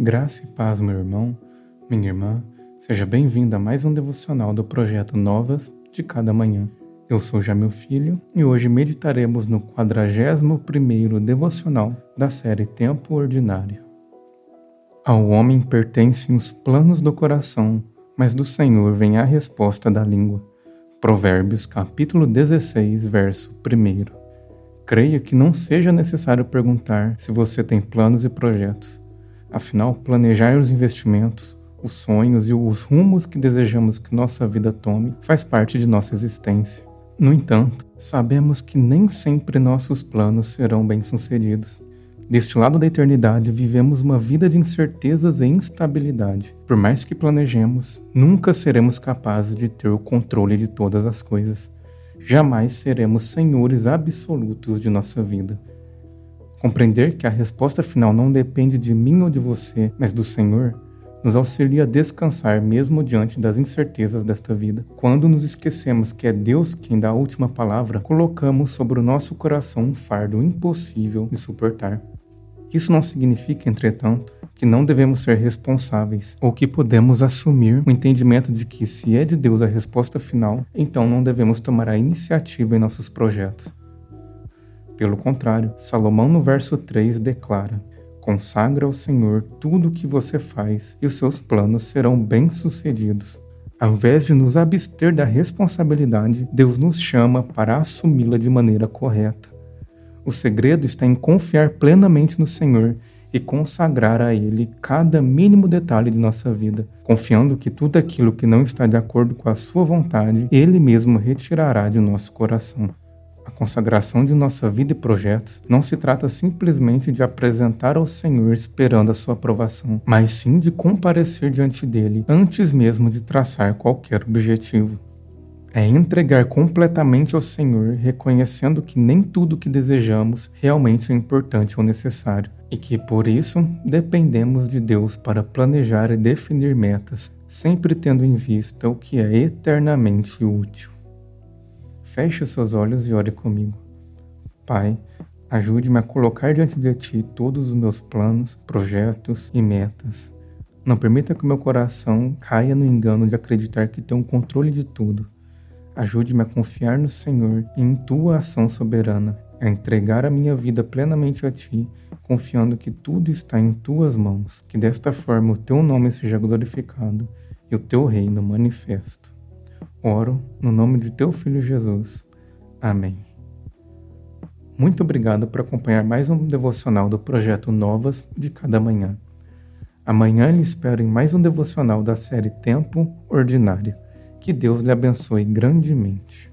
Graça e paz, meu irmão, minha irmã, seja bem-vindo a mais um devocional do projeto Novas de Cada Manhã. Eu sou Jamil Filho e hoje meditaremos no 41º devocional da série Tempo Ordinário. Ao homem pertencem os planos do coração, mas do Senhor vem a resposta da língua. Provérbios capítulo 16, verso 1. Creia que não seja necessário perguntar se você tem planos e projetos. Afinal, planejar os investimentos, os sonhos e os rumos que desejamos que nossa vida tome faz parte de nossa existência. No entanto, sabemos que nem sempre nossos planos serão bem-sucedidos. Deste lado da eternidade, vivemos uma vida de incertezas e instabilidade. Por mais que planejemos, nunca seremos capazes de ter o controle de todas as coisas. Jamais seremos senhores absolutos de nossa vida. Compreender que a resposta final não depende de mim ou de você, mas do Senhor, nos auxilia a descansar mesmo diante das incertezas desta vida. Quando nos esquecemos que é Deus quem dá a última palavra, colocamos sobre o nosso coração um fardo impossível de suportar. Isso não significa, entretanto, que não devemos ser responsáveis ou que podemos assumir o entendimento de que, se é de Deus a resposta final, então não devemos tomar a iniciativa em nossos projetos. Pelo contrário, Salomão no verso 3 declara: Consagra ao Senhor tudo o que você faz e os seus planos serão bem-sucedidos. Ao invés de nos abster da responsabilidade, Deus nos chama para assumi-la de maneira correta. O segredo está em confiar plenamente no Senhor e consagrar a Ele cada mínimo detalhe de nossa vida, confiando que tudo aquilo que não está de acordo com a Sua vontade, Ele mesmo retirará de nosso coração. A consagração de nossa vida e projetos não se trata simplesmente de apresentar ao Senhor esperando a sua aprovação, mas sim de comparecer diante dele antes mesmo de traçar qualquer objetivo. É entregar completamente ao Senhor, reconhecendo que nem tudo o que desejamos realmente é importante ou necessário, e que por isso dependemos de Deus para planejar e definir metas, sempre tendo em vista o que é eternamente útil. Feche os seus olhos e ore comigo. Pai, ajude-me a colocar diante de Ti todos os meus planos, projetos e metas. Não permita que meu coração caia no engano de acreditar que tenho o controle de tudo. Ajude-me a confiar no Senhor e em Tua ação soberana, a entregar a minha vida plenamente a Ti, confiando que tudo está em Tuas mãos, que desta forma o Teu nome seja glorificado e o Teu reino manifesto. Oro no nome de teu filho Jesus. Amém. Muito obrigado por acompanhar mais um devocional do projeto Novas de cada manhã. Amanhã lhe espero em mais um devocional da série Tempo Ordinário. Que Deus lhe abençoe grandemente.